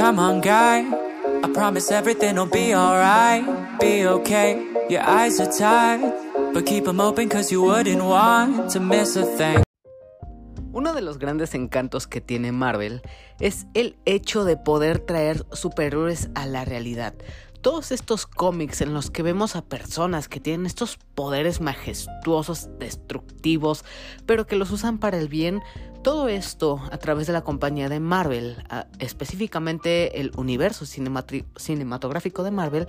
Come on, guy. I promise everything will be alright. Be okay. Your eyes are tired. But keep them open cause you wouldn't want to miss a thing. Uno de los grandes encantos que tiene Marvel es el hecho de poder traer superhéroes a la realidad. Todos estos cómics en los que vemos a personas que tienen estos poderes majestuosos, destructivos, pero que los usan para el bien, todo esto a través de la compañía de Marvel, específicamente el universo cinematográfico de Marvel,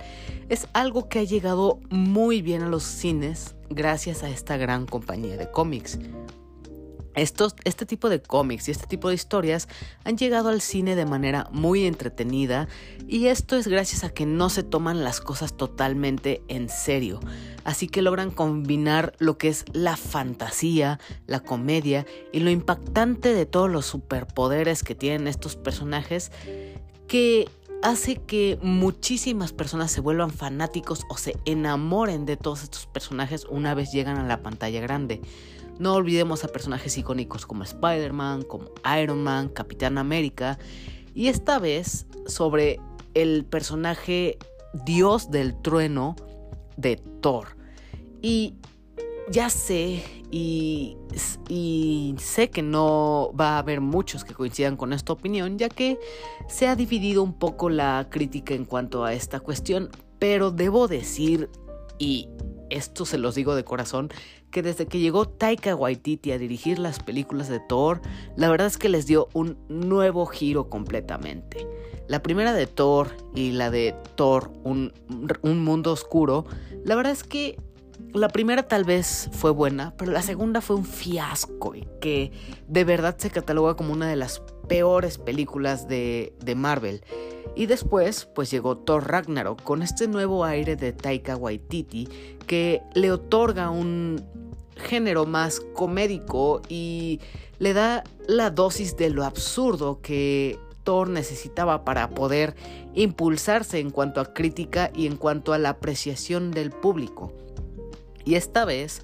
es algo que ha llegado muy bien a los cines gracias a esta gran compañía de cómics este tipo de cómics y este tipo de historias han llegado al cine de manera muy entretenida y esto es gracias a que no se toman las cosas totalmente en serio, así que logran combinar lo que es la fantasía, la comedia y lo impactante de todos los superpoderes que tienen estos personajes que hace que muchísimas personas se vuelvan fanáticos o se enamoren de todos estos personajes una vez llegan a la pantalla grande. No olvidemos a personajes icónicos como Spider-Man, como Iron Man, Capitán América y esta vez sobre el personaje Dios del trueno de Thor. Y ya sé y, y, sé que no va a haber muchos que coincidan con esta opinión, ya que se ha dividido un poco la crítica en cuanto a esta cuestión, pero debo decir, y esto se los digo de corazón, que desde que llegó Taika Waititi a dirigir las películas de Thor, la verdad es que les dio un nuevo giro completamente. La primera de Thor y la de Thor, un, un mundo oscuro, la verdad es que la primera tal vez fue buena, pero la segunda fue un fiasco y que de verdad se cataloga como una de las peores películas de, de Marvel. Y después, pues llegó Thor Ragnarok con este nuevo aire de Taika Waititi que le otorga un género más comédico y le da la dosis de lo absurdo que Thor necesitaba para poder impulsarse en cuanto a crítica y en cuanto a la apreciación del público. Y esta vez,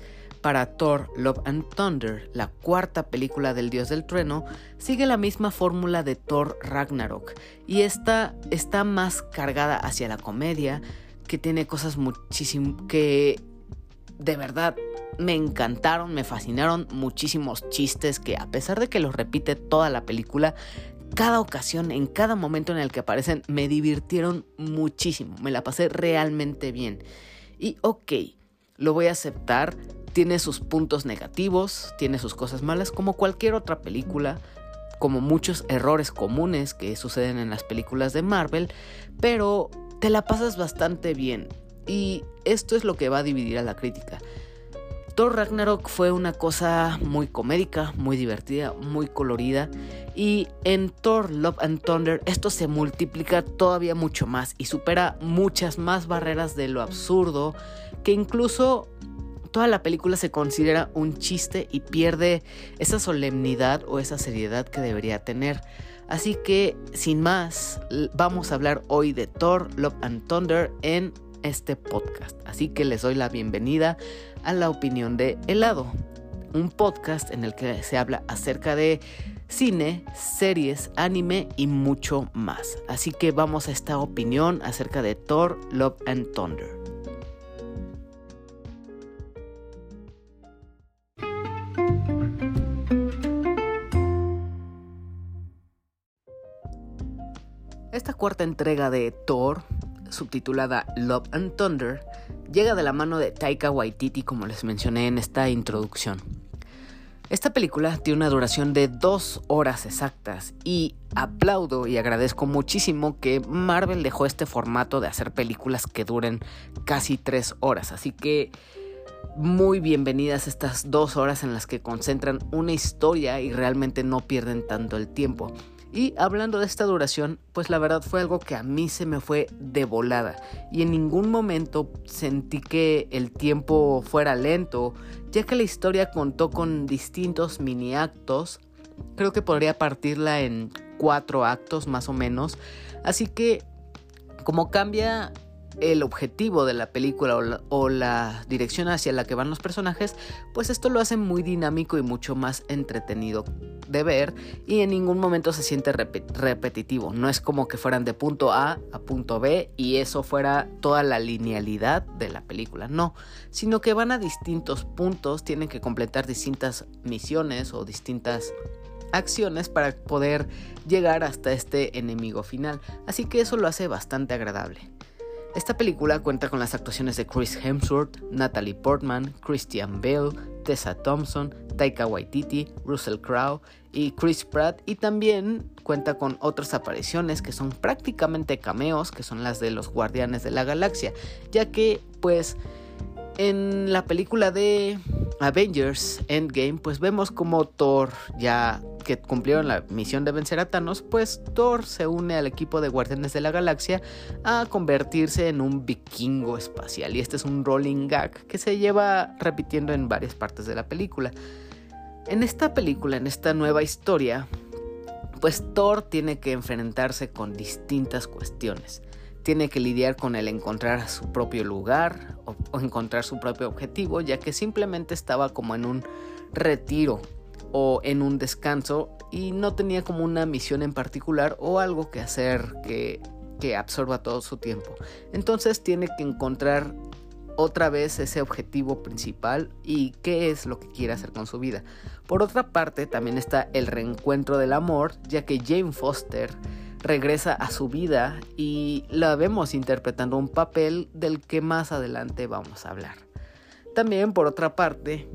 para Thor Love and Thunder, la cuarta película del Dios del Trueno, sigue la misma fórmula de Thor Ragnarok y esta está más cargada hacia la comedia, que tiene cosas muchísimo que de verdad me encantaron, me fascinaron muchísimos chistes que a pesar de que los repite toda la película, cada ocasión, en cada momento en el que aparecen, me divirtieron muchísimo, me la pasé realmente bien. Y ok, lo voy a aceptar, tiene sus puntos negativos, tiene sus cosas malas, como cualquier otra película, como muchos errores comunes que suceden en las películas de Marvel, pero te la pasas bastante bien. Y esto es lo que va a dividir a la crítica. Thor Ragnarok fue una cosa muy comédica, muy divertida, muy colorida. Y en Thor Love and Thunder esto se multiplica todavía mucho más y supera muchas más barreras de lo absurdo que incluso toda la película se considera un chiste y pierde esa solemnidad o esa seriedad que debería tener. Así que, sin más, vamos a hablar hoy de Thor, Love and Thunder en este podcast. Así que les doy la bienvenida a la opinión de helado, un podcast en el que se habla acerca de cine, series, anime y mucho más. Así que vamos a esta opinión acerca de Thor, Love and Thunder. Esta cuarta entrega de Thor, subtitulada Love and Thunder, llega de la mano de Taika Waititi como les mencioné en esta introducción. Esta película tiene una duración de dos horas exactas y aplaudo y agradezco muchísimo que Marvel dejó este formato de hacer películas que duren casi tres horas. Así que muy bienvenidas estas dos horas en las que concentran una historia y realmente no pierden tanto el tiempo. Y hablando de esta duración, pues la verdad fue algo que a mí se me fue de volada. Y en ningún momento sentí que el tiempo fuera lento, ya que la historia contó con distintos mini actos. Creo que podría partirla en cuatro actos más o menos. Así que como cambia el objetivo de la película o la, dirección hacia la que van los personajes, pues esto lo hace muy dinámico y mucho más entretenido de ver y en ningún momento se siente repetitivo. No es como que fueran de punto A a punto B y eso fuera toda la linealidad de la película, no, sino que van a distintos puntos, tienen que completar distintas misiones o distintas acciones para poder llegar hasta este enemigo final, así que eso lo hace bastante agradable. Esta película cuenta con las actuaciones de Chris Hemsworth, Natalie Portman, Christian Bale, Tessa Thompson, Taika Waititi, Russell Crowe y Chris Pratt. Y también cuenta con otras apariciones que son prácticamente cameos, que son las de los Guardianes de la Galaxia, ya que pues en la película de Avengers Endgame, pues vemos como Thor, ya que cumplieron la misión de vencer a Thanos, pues Thor se une al equipo de Guardianes de la Galaxia a convertirse en un vikingo espacial. Y este es un rolling gag que se lleva repitiendo en varias partes de la película. En esta película, en esta nueva historia, pues Thor tiene que enfrentarse con distintas cuestiones tiene que lidiar con el encontrar su propio lugar o, encontrar su propio objetivo, ya que simplemente estaba como en un retiro o en un descanso y no tenía como una misión en particular o algo que hacer que, que absorba todo su tiempo. Entonces tiene que encontrar otra vez ese objetivo principal y qué es lo que quiere hacer con su vida. Por otra parte, también está el reencuentro del amor, ya que Jane Foster regresa a su vida y la vemos interpretando un papel del que más adelante vamos a hablar. También por otra parte,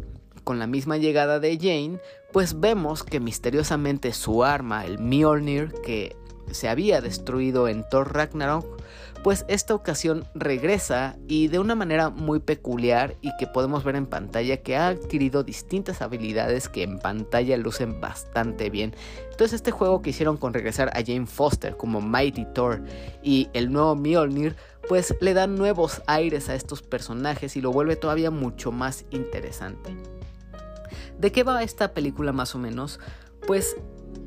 con la misma llegada de Jane, pues vemos que misteriosamente su arma, el Mjolnir, que se había destruido en Thor Ragnarok, pues esta ocasión regresa y de una manera muy peculiar y que podemos ver en pantalla que ha adquirido distintas habilidades que en pantalla lucen bastante bien. Entonces este juego que hicieron con regresar a Jane Foster como Mighty Thor y el nuevo Mjolnir pues le dan nuevos aires a estos personajes y lo vuelve todavía mucho más interesante. ¿De qué va esta película más o menos? Pues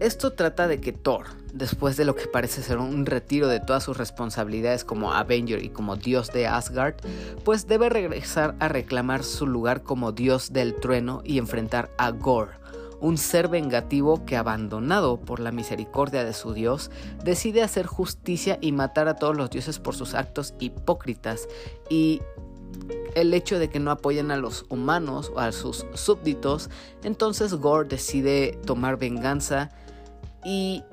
esto trata de que Thor, después de lo que parece ser un retiro de todas sus responsabilidades como Avenger y como dios de Asgard, pues debe regresar a reclamar su lugar como dios del trueno y enfrentar a Gore, un ser vengativo que abandonado por la misericordia de su dios, decide hacer justicia y matar a todos los dioses por sus actos hipócritas. Y el hecho de que no apoyan a los humanos o a sus súbditos, entonces Gore decide tomar venganza y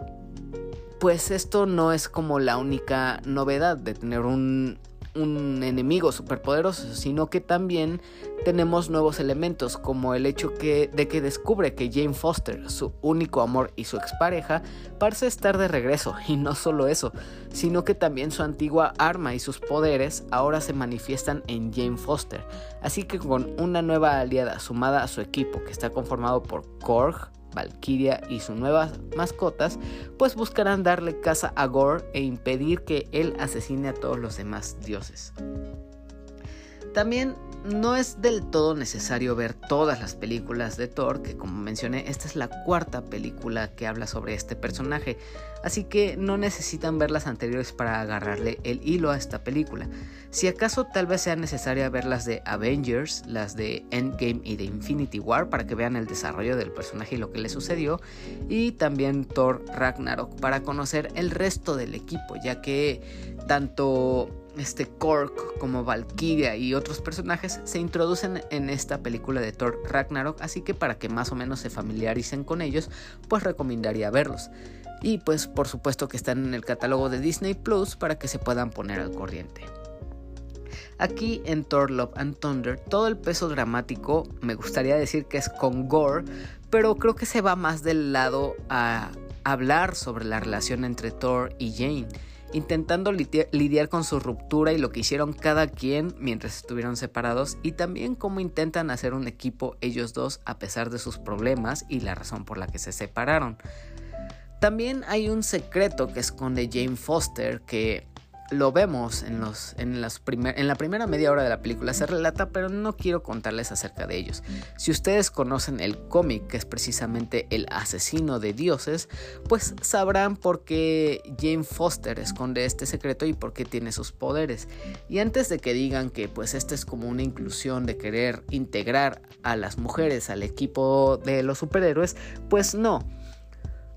pues esto no es como la única novedad de tener un, un enemigo superpoderoso, sino que también tenemos nuevos elementos, como el hecho de que descubre que Jane Foster, su único amor y su expareja, parece estar de regreso, y no solo eso, sino que también su antigua arma y sus poderes ahora se manifiestan en Jane Foster, así que con una nueva aliada sumada a su equipo que está conformado por Korg, Valkyria y sus nuevas mascotas, pues buscarán darle caza a Gore e impedir que él asesine a todos los demás dioses. También no es del todo necesario ver todas las películas de Thor, que como mencioné, esta es la cuarta película que habla sobre este personaje, así que no necesitan ver las anteriores para agarrarle el hilo a esta película. Si acaso tal vez sea necesaria ver las de Avengers, las de Endgame y de Infinity War para que vean el desarrollo del personaje y lo que le sucedió, y también Thor Ragnarok para conocer el resto del equipo, ya que tanto este Kork como Valkyria y otros personajes se introducen en esta película de Thor Ragnarok, así que para que más o menos se familiaricen con ellos, pues recomendaría verlos. Y pues por supuesto que están en el catálogo de Disney Plus para que se puedan poner al corriente. Aquí en Thor Love and Thunder todo el peso dramático me gustaría decir que es con gore, pero creo que se va más del lado a hablar sobre la relación entre Thor y Jane intentando lidiar con su ruptura y lo que hicieron cada quien mientras estuvieron separados y también cómo intentan hacer un equipo ellos dos a pesar de sus problemas y la razón por la que se separaron. También hay un secreto que esconde Jane Foster que lo vemos en, los, en, las en la primera media hora de la película, se relata, pero no quiero contarles acerca de ellos. Si ustedes conocen el cómic, que es precisamente El asesino de dioses, pues sabrán por qué Jane Foster esconde este secreto y por qué tiene sus poderes. Y antes de que digan que pues esta es como una inclusión de querer integrar a las mujeres al equipo de los superhéroes, pues no.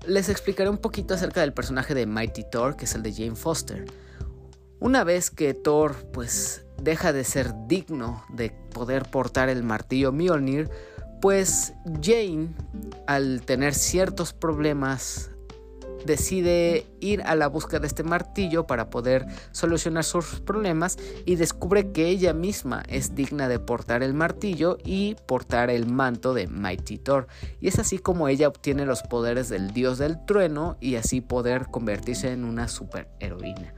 Les explicaré un poquito acerca del personaje de Mighty Thor, que es el de Jane Foster. Una vez que Thor pues deja de ser digno de poder portar el martillo Mjolnir, pues Jane, al tener ciertos problemas, decide ir a la búsqueda de este martillo para poder solucionar sus problemas y descubre que ella misma es digna de portar el martillo y portar el manto de Mighty Thor. Y es así como ella obtiene los poderes del dios del trueno y así poder convertirse en una superheroína.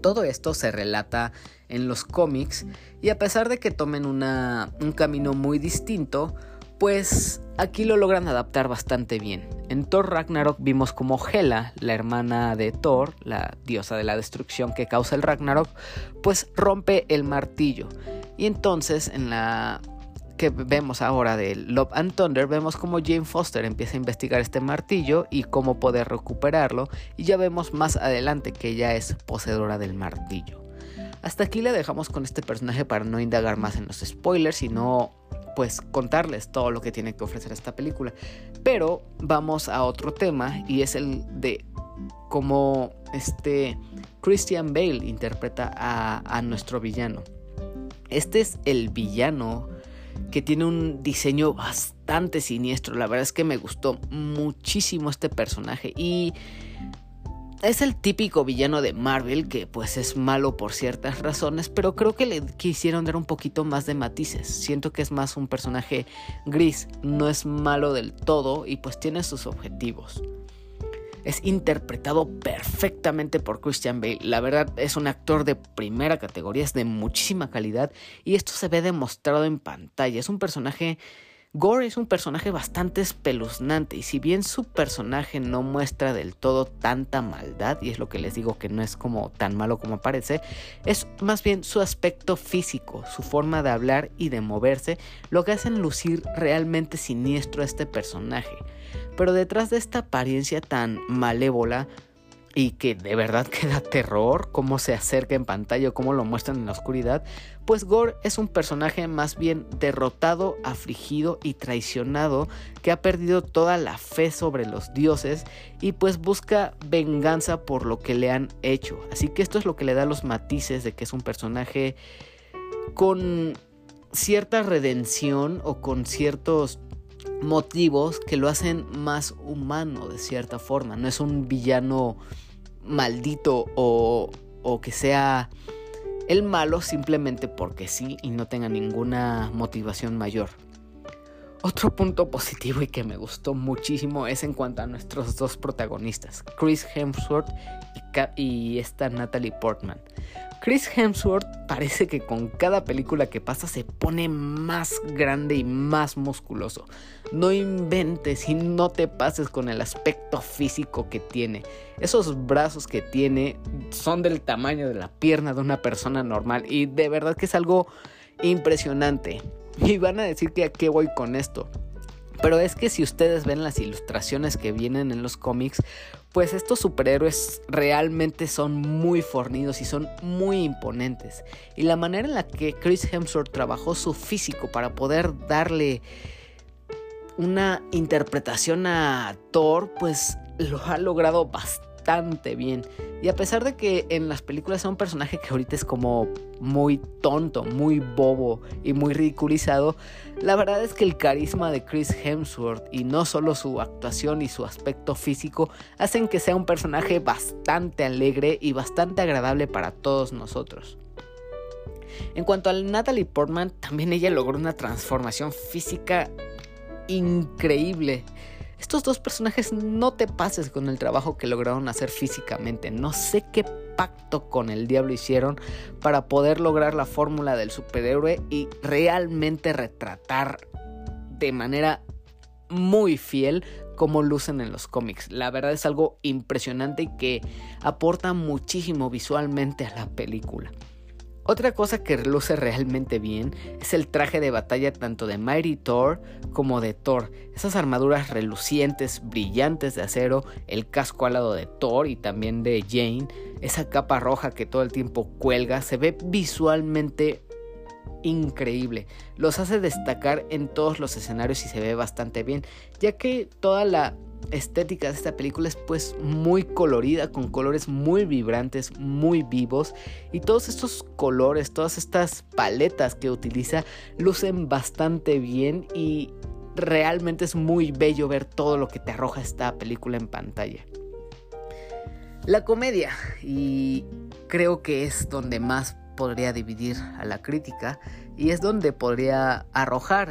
Todo esto se relata en los cómics y a pesar de que tomen un camino muy distinto, pues aquí lo logran adaptar bastante bien. En Thor Ragnarok vimos como Hela, la hermana de Thor, la diosa de la destrucción que causa el Ragnarok, pues rompe el martillo. Y entonces en la que vemos ahora de Love and Thunder, vemos como Jane Foster empieza a investigar este martillo y cómo poder recuperarlo, y ya vemos más adelante que ella es poseedora del martillo. Hasta aquí le dejamos con este personaje para no indagar más en los spoilers, sino pues contarles todo lo que tiene que ofrecer esta película. Pero vamos a otro tema y es el de cómo este Christian Bale interpreta a nuestro villano. Este es el villano que tiene un diseño bastante siniestro. La verdad es que me gustó muchísimo este personaje y es el típico villano de Marvel que pues es malo por ciertas razones, pero creo que le quisieron dar un poquito más de matices. Siento que es más un personaje gris, no es malo del todo y pues tiene sus objetivos es interpretado perfectamente por Christian Bale. La verdad es un actor de primera categoría, es de muchísima calidad y esto se ve demostrado en pantalla. Es un personaje... Gore es un personaje bastante espeluznante y si bien su personaje no muestra del todo tanta maldad, y es lo que les digo que no es como tan malo como parece, es más bien su aspecto físico, su forma de hablar y de moverse, lo que hacen lucir realmente siniestro a este personaje. Pero detrás de esta apariencia tan malévola y que de verdad queda terror cómo se acerca en pantalla o cómo lo muestran en la oscuridad, pues Gore es un personaje más bien derrotado, afligido y traicionado que ha perdido toda la fe sobre los dioses y pues busca venganza por lo que le han hecho. Así que esto es lo que le da los matices de que es un personaje con cierta redención o con ciertos motivos que lo hacen más humano de cierta forma. No es un villano maldito o, o que sea el malo simplemente porque sí y no tenga ninguna motivación mayor. Otro punto positivo y que me gustó muchísimo es en cuanto a nuestros dos protagonistas, Chris Hemsworth y, y esta Natalie Portman. Chris Hemsworth parece que con cada película que pasa se pone más grande y más musculoso. No inventes y no te pases con el aspecto físico que tiene. Esos brazos que tiene son del tamaño de la pierna de una persona normal y de verdad que es algo impresionante. Y van a decir que a qué voy con esto. Pero es que si ustedes ven las ilustraciones que vienen en los cómics, pues estos superhéroes realmente son muy fornidos y son muy imponentes. Y la manera en la que Chris Hemsworth trabajó su físico para poder darle una interpretación a Thor, pues lo ha logrado bastante bien. Y a pesar de que en las películas es un personaje que ahorita es como muy tonto, muy bobo y muy ridiculizado, la verdad es que el carisma de Chris Hemsworth y no solo su actuación y su aspecto físico hacen que sea un personaje bastante alegre y bastante agradable para todos nosotros. En cuanto a Natalie Portman, también ella logró una transformación física increíble. Estos dos personajes no te pases con el trabajo que lograron hacer físicamente. No sé qué pacto con el diablo hicieron para poder lograr la fórmula del superhéroe y realmente retratar de manera muy fiel como lucen en los cómics. La verdad es algo impresionante y que aporta muchísimo visualmente a la película. Otra cosa que luce realmente bien es el traje de batalla tanto de Mighty Thor como de Thor. Esas armaduras relucientes, brillantes de acero, el casco alado de Thor y también de Jane, esa capa roja que todo el tiempo cuelga, se ve visualmente increíble. Los hace destacar en todos los escenarios y se ve bastante bien, ya que toda la estética de esta película es pues muy colorida, con colores muy vibrantes, muy vivos y todos estos colores, todas estas paletas que utiliza lucen bastante bien y realmente es muy bello ver todo lo que te arroja esta película en pantalla. La comedia, y creo que es donde más podría dividir a la crítica y es donde podría arrojar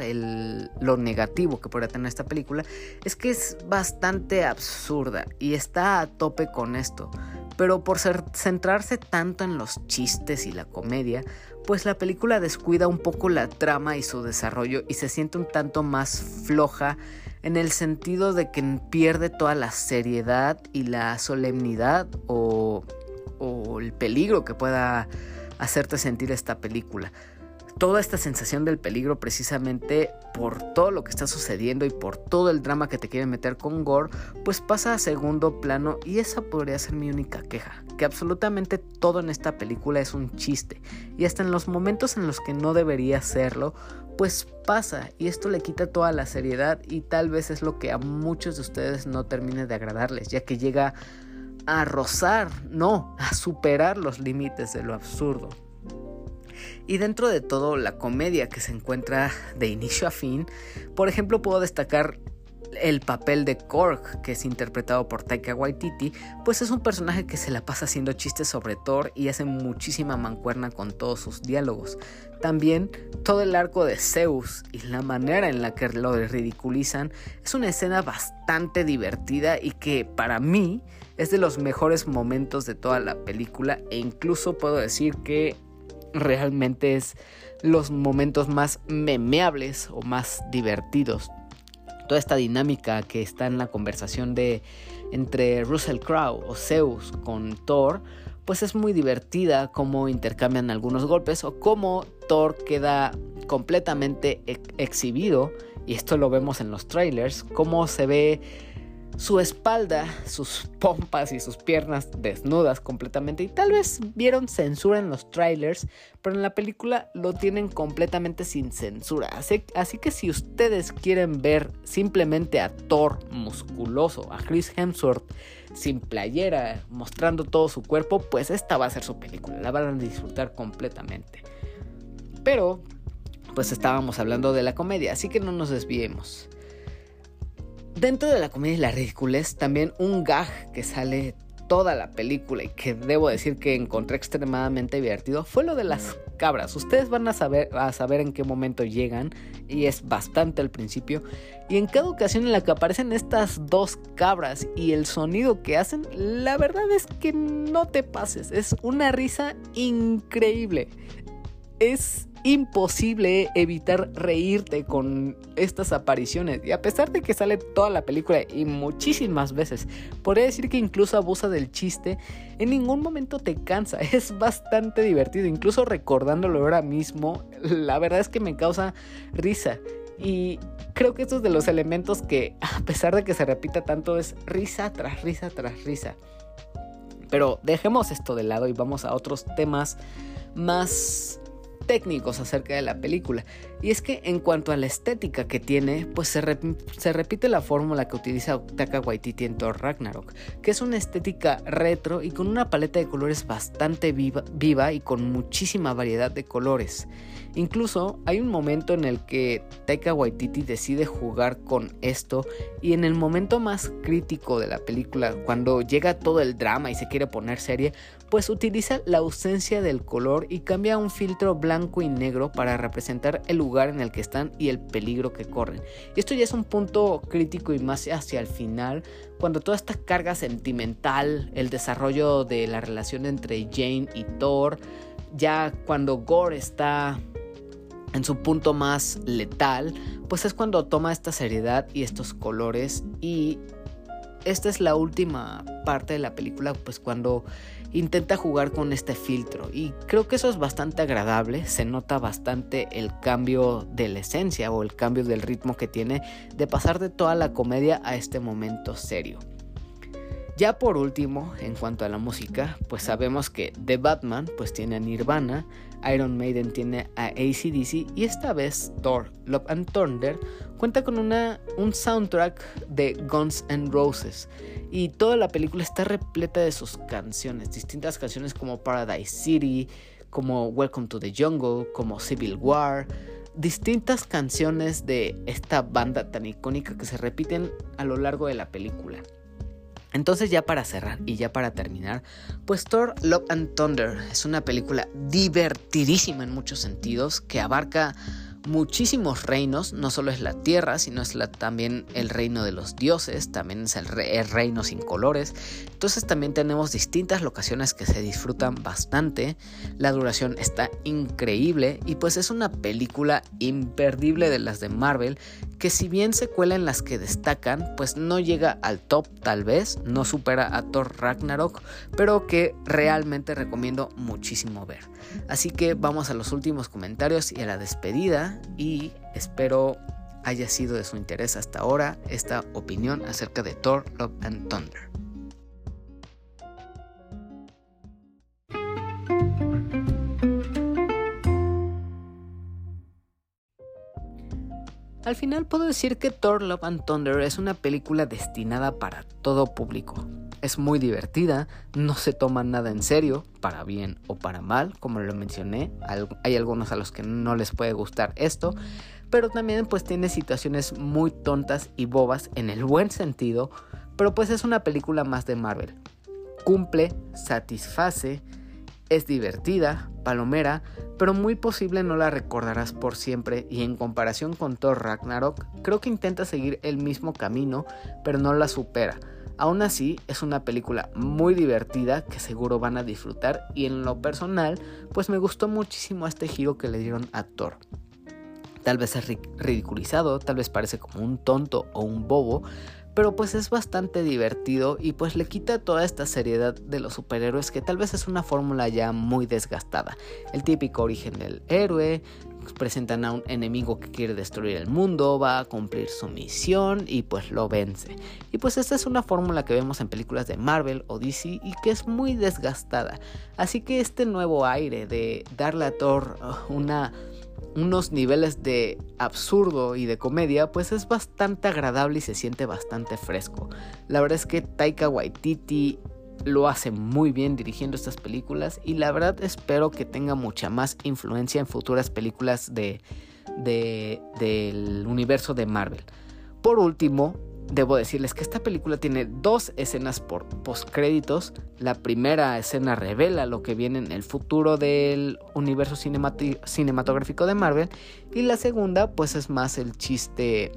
lo negativo que podría tener esta película, es que es bastante absurda y está a tope con esto. Pero por centrarse tanto en los chistes y la comedia, pues la película descuida un poco la trama y su desarrollo y se siente un tanto más floja en el sentido de que pierde toda la seriedad y la solemnidad o el peligro que pueda hacerte sentir esta película. Toda esta sensación del peligro precisamente por todo lo que está sucediendo y por todo el drama que te quieren meter con Gore, pues pasa a segundo plano y esa podría ser mi única queja, que absolutamente todo en esta película es un chiste y hasta en los momentos en los que no debería serlo, pues pasa y esto le quita toda la seriedad y tal vez es lo que a muchos de ustedes no termine de agradarles, ya que llega a rozar, no, a superar los límites de lo absurdo. Y dentro de todo la comedia que se encuentra de inicio a fin, por ejemplo puedo destacar el papel de Korg, que es interpretado por Taika Waititi, pues es un personaje que se la pasa haciendo chistes sobre Thor y hace muchísima mancuerna con todos sus diálogos. También todo el arco de Zeus y la manera en la que lo ridiculizan es una escena bastante divertida y que para mí es de los mejores momentos de toda la película e incluso puedo decir que realmente es los momentos más memeables o más divertidos. Toda esta dinámica que está en la conversación de entre Russell Crowe o Zeus con Thor, pues es muy divertida cómo intercambian algunos golpes o cómo Thor queda completamente exhibido y esto lo vemos en los trailers, cómo se ve su espalda, sus pompas y sus piernas desnudas completamente. Y tal vez vieron censura en los trailers, pero en la película lo tienen completamente sin censura. Así, así, que si ustedes quieren ver simplemente a Thor musculoso, a Chris Hemsworth sin playera, mostrando todo su cuerpo, pues esta va a ser su película. La van a disfrutar completamente. Pero, pues estábamos hablando de la comedia, así que no nos desviemos. Dentro de la comedia y la ridiculez, también un gag que sale toda la película y que debo decir que encontré extremadamente divertido fue lo de las cabras. Ustedes van a saber, a saber en qué momento llegan y es bastante al principio. Y en cada ocasión en la que aparecen estas dos cabras y el sonido que hacen, la verdad es que no te pases. Es una risa increíble. Es imposible evitar reírte con estas apariciones. Y a pesar de que sale toda la película y muchísimas veces, podría decir que incluso abusa del chiste, en ningún momento te cansa. Es bastante divertido. Incluso recordándolo ahora mismo, la verdad es que me causa risa. Y creo que estos de los elementos que, a pesar de que se repita tanto, es risa tras risa tras risa. Pero dejemos esto de lado y vamos a otros temas más técnicos acerca de la película. Y es que en cuanto a la estética que tiene, pues se, repite la fórmula que utiliza Taka Waititi en Thor Ragnarok, que es una estética retro y con una paleta de colores bastante viva, viva y con muchísima variedad de colores. Incluso hay un momento en el que Taika Waititi decide jugar con esto y en el momento más crítico de la película, cuando llega todo el drama y se quiere poner serie, pues utiliza la ausencia del color y cambia un filtro blanco y negro para representar el lugar en el que están y el peligro que corren. Y esto ya es un punto crítico y más hacia el final, cuando toda esta carga sentimental, el desarrollo de la relación entre Jane y Thor, ya cuando Gore está en su punto más letal, pues es cuando toma esta seriedad y estos colores y esta es la última parte de la película, pues cuando intenta jugar con este filtro y creo que eso es bastante agradable, se nota bastante el cambio de la esencia o el cambio del ritmo que tiene de pasar de toda la comedia a este momento serio. Ya por último, en cuanto a la música, pues sabemos que The Batman pues tiene a Nirvana, Iron Maiden tiene a ACDC y esta vez Thor, Love and Thunder cuenta con una, un soundtrack de Guns N' Roses y toda la película está repleta de sus canciones, distintas canciones como Paradise City, como Welcome to the Jungle, como Civil War, distintas canciones de esta banda tan icónica que se repiten a lo largo de la película. Entonces ya para cerrar y ya para terminar, pues Thor Love and Thunder es una película divertidísima en muchos sentidos que abarca muchísimos reinos, no solo es la tierra, sino es también el reino de los dioses, también es el, reino sin colores. Entonces también tenemos distintas locaciones que se disfrutan bastante. La duración está increíble y pues es una película imperdible de las de Marvel que si bien se cuela en las que destacan, pues no llega al top tal vez, no supera a Thor Ragnarok, pero que realmente recomiendo muchísimo ver. Así que vamos a los últimos comentarios y a la despedida y espero haya sido de su interés hasta ahora esta opinión acerca de Thor, Love and Thunder. Al final puedo decir que Thor Love and Thunder es una película destinada para todo público. Es muy divertida, no se toma nada en serio, para bien o para mal, como lo mencioné. Hay algunos a los que no les puede gustar esto, pero también pues tiene situaciones muy tontas y bobas en el buen sentido, pero pues es una película más de Marvel. Cumple, satisface, es divertida, palomera, pero muy posible no la recordarás por siempre y en comparación con Thor Ragnarok, creo que intenta seguir el mismo camino, pero no la supera. Aún así, es una película muy divertida que seguro van a disfrutar y en lo personal, pues me gustó muchísimo este giro que le dieron a Thor. Tal vez es ridiculizado, tal vez parece como un tonto o un bobo, pero pues es bastante divertido y pues le quita toda esta seriedad de los superhéroes que tal vez es una fórmula ya muy desgastada. El típico origen del héroe, presentan a un enemigo que quiere destruir el mundo, va a cumplir su misión y pues lo vence. Y pues esta es una fórmula que vemos en películas de Marvel o DC y que es muy desgastada. Así que este nuevo aire de darle a Thor uh, unos niveles de absurdo y de comedia, pues es bastante agradable y se siente bastante fresco. La verdad es que Taika Waititi lo hace muy bien dirigiendo estas películas y la verdad espero que tenga mucha más influencia en futuras películas de, del universo de Marvel. Por último, Debo decirles que esta película tiene dos escenas por postcréditos. La primera escena revela lo que viene en el futuro del universo cinematográfico de Marvel. Y la segunda, pues es más el chiste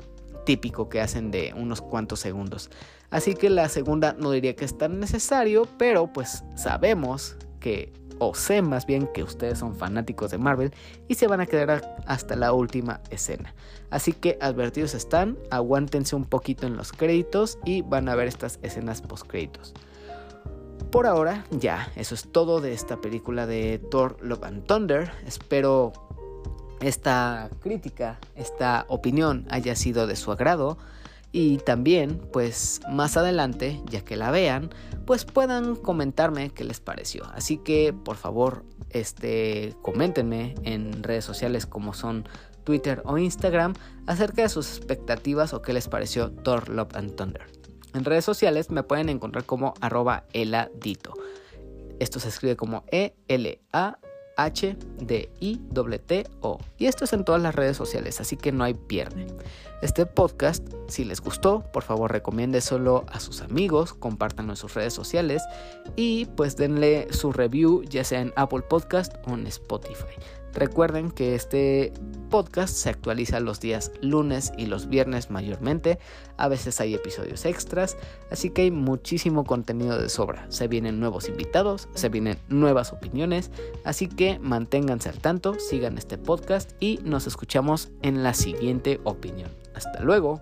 típico que hacen de unos cuantos segundos. Así que la segunda no diría que es tan necesario, pero pues sabemos que o sé más bien que ustedes son fanáticos de Marvel y se van a quedar hasta la última escena. Así que advertidos están, aguántense un poquito en los créditos y van a ver estas escenas post créditos. Por ahora, ya, eso es todo de esta película de Thor Love and Thunder. Espero esta crítica, esta opinión haya sido de su agrado y también pues más adelante ya que la vean pues puedan comentarme qué les pareció. Así que por favor este coméntenme en redes sociales como son Twitter o Instagram acerca de sus expectativas o qué les pareció Thor Love and Thunder. En redes sociales me pueden encontrar como arroba eladito. Esto se escribe como E L A H D I T O y esto es en todas las redes sociales así que no hay pierde este podcast, si les gustó, por favor recomiéndeselo a sus amigos, compártanlo en sus redes sociales y pues denle su review ya sea en Apple Podcast o en Spotify. Recuerden que este podcast se actualiza los días lunes y los viernes mayormente. A veces hay episodios extras, así que hay muchísimo contenido de sobra. Se vienen nuevos invitados, se vienen nuevas opiniones, así que manténganse al tanto, sigan este podcast y nos escuchamos en la siguiente opinión. Hasta luego.